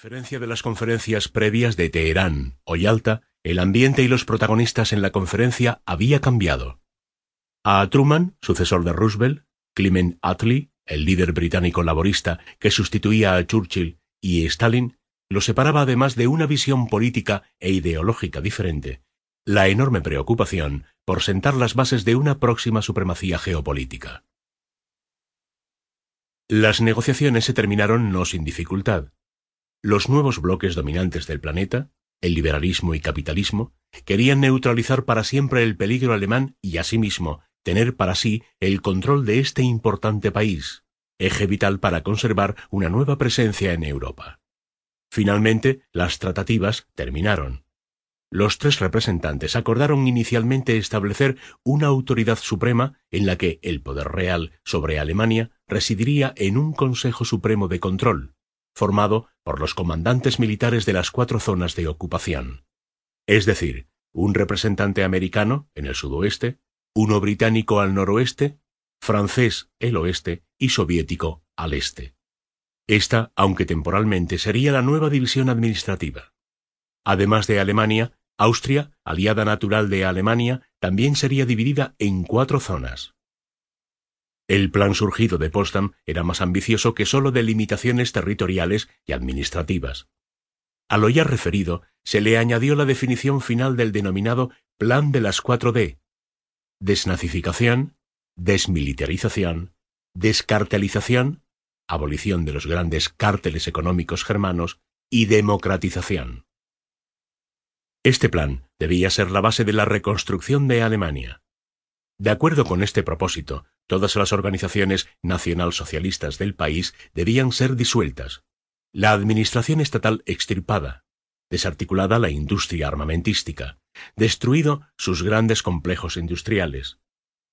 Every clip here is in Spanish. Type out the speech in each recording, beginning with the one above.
diferencia de las conferencias previas de Teherán o Yalta, el ambiente y los protagonistas en la conferencia había cambiado. A Truman, sucesor de Roosevelt, Clement Attlee, el líder británico laborista que sustituía a Churchill, y Stalin, lo separaba además de una visión política e ideológica diferente, la enorme preocupación por sentar las bases de una próxima supremacía geopolítica. Las negociaciones se terminaron no sin dificultad. Los nuevos bloques dominantes del planeta, el liberalismo y capitalismo, querían neutralizar para siempre el peligro alemán y asimismo tener para sí el control de este importante país, eje vital para conservar una nueva presencia en Europa. Finalmente, las tratativas terminaron. Los tres representantes acordaron inicialmente establecer una autoridad suprema en la que el poder real sobre Alemania residiría en un Consejo Supremo de Control, formado por los comandantes militares de las cuatro zonas de ocupación. Es decir, un representante americano en el sudoeste, uno británico al noroeste, francés el oeste y soviético al este. Esta, aunque temporalmente, sería la nueva división administrativa. Además de Alemania, Austria, aliada natural de Alemania, también sería dividida en cuatro zonas. El plan surgido de Potsdam era más ambicioso que sólo de limitaciones territoriales y administrativas. A lo ya referido, se le añadió la definición final del denominado Plan de las 4D. Desnazificación, desmilitarización, descartelización, abolición de los grandes cárteles económicos germanos y democratización. Este plan debía ser la base de la reconstrucción de Alemania. De acuerdo con este propósito, todas las organizaciones nacionalsocialistas del país debían ser disueltas, la administración estatal extirpada, desarticulada la industria armamentística, destruido sus grandes complejos industriales,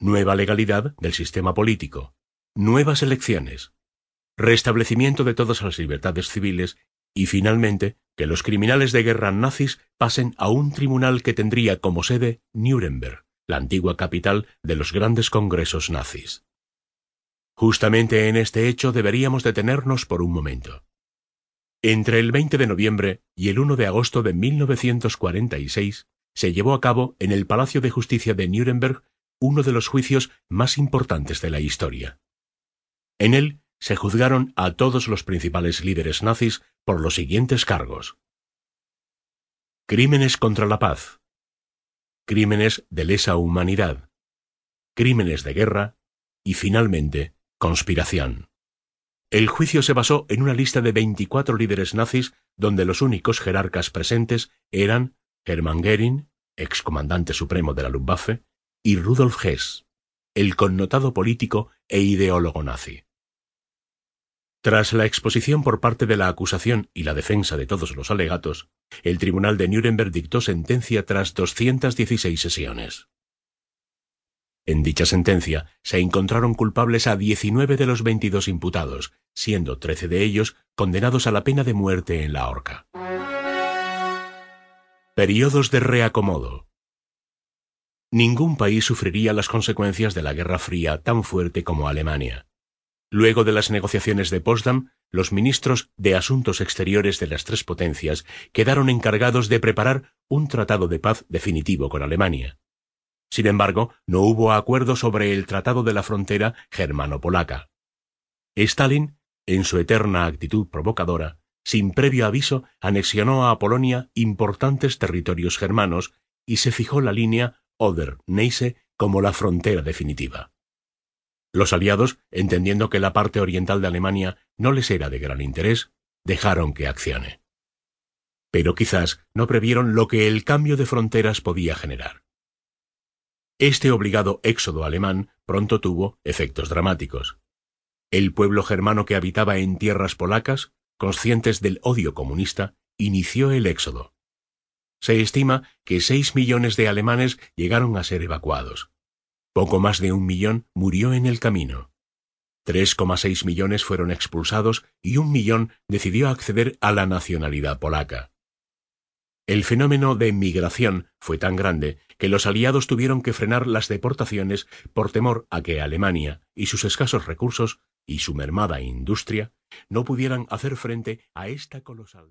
nueva legalidad del sistema político, nuevas elecciones, restablecimiento de todas las libertades civiles y finalmente que los criminales de guerra nazis pasen a un tribunal que tendría como sede Nuremberg, la antigua capital de los grandes congresos nazis. Justamente en este hecho deberíamos detenernos por un momento. Entre el 20 de noviembre y el 1 de agosto de 1946 se llevó a cabo en el Palacio de Justicia de Nuremberg uno de los juicios más importantes de la historia. En él se juzgaron a todos los principales líderes nazis por los siguientes cargos. Crímenes contra la paz. Crímenes de lesa humanidad. Crímenes de guerra. Y finalmente, conspiración. El juicio se basó en una lista de 24 líderes nazis donde los únicos jerarcas presentes eran Hermann Goering, excomandante supremo de la Luftwaffe, y Rudolf Hess, el connotado político e ideólogo nazi. Tras la exposición por parte de la acusación y la defensa de todos los alegatos, el Tribunal de Nuremberg dictó sentencia tras 216 sesiones. En dicha sentencia se encontraron culpables a 19 de los 22 imputados, siendo 13 de ellos condenados a la pena de muerte en la horca. Periodos de reacomodo. Ningún país sufriría las consecuencias de la Guerra Fría tan fuerte como Alemania. Luego de las negociaciones de Potsdam, los ministros de Asuntos Exteriores de las tres potencias quedaron encargados de preparar un tratado de paz definitivo con Alemania. Sin embargo, no hubo acuerdo sobre el Tratado de la Frontera germano-polaca. Stalin, en su eterna actitud provocadora, sin previo aviso, anexionó a Polonia importantes territorios germanos y se fijó la línea Oder-Neisse como la frontera definitiva. Los aliados, entendiendo que la parte oriental de Alemania no les era de gran interés, dejaron que accione. Pero quizás no previeron lo que el cambio de fronteras podía generar. Este obligado éxodo alemán pronto tuvo efectos dramáticos. El pueblo germano que habitaba en tierras polacas, conscientes del odio comunista, inició el éxodo. Se estima que seis millones de alemanes llegaron a ser evacuados. Poco más de un millón murió en el camino. 3,6 millones fueron expulsados y un millón decidió acceder a la nacionalidad polaca. El fenómeno de migración fue tan grande que los aliados tuvieron que frenar las deportaciones por temor a que Alemania y sus escasos recursos y su mermada industria no pudieran hacer frente a esta colosal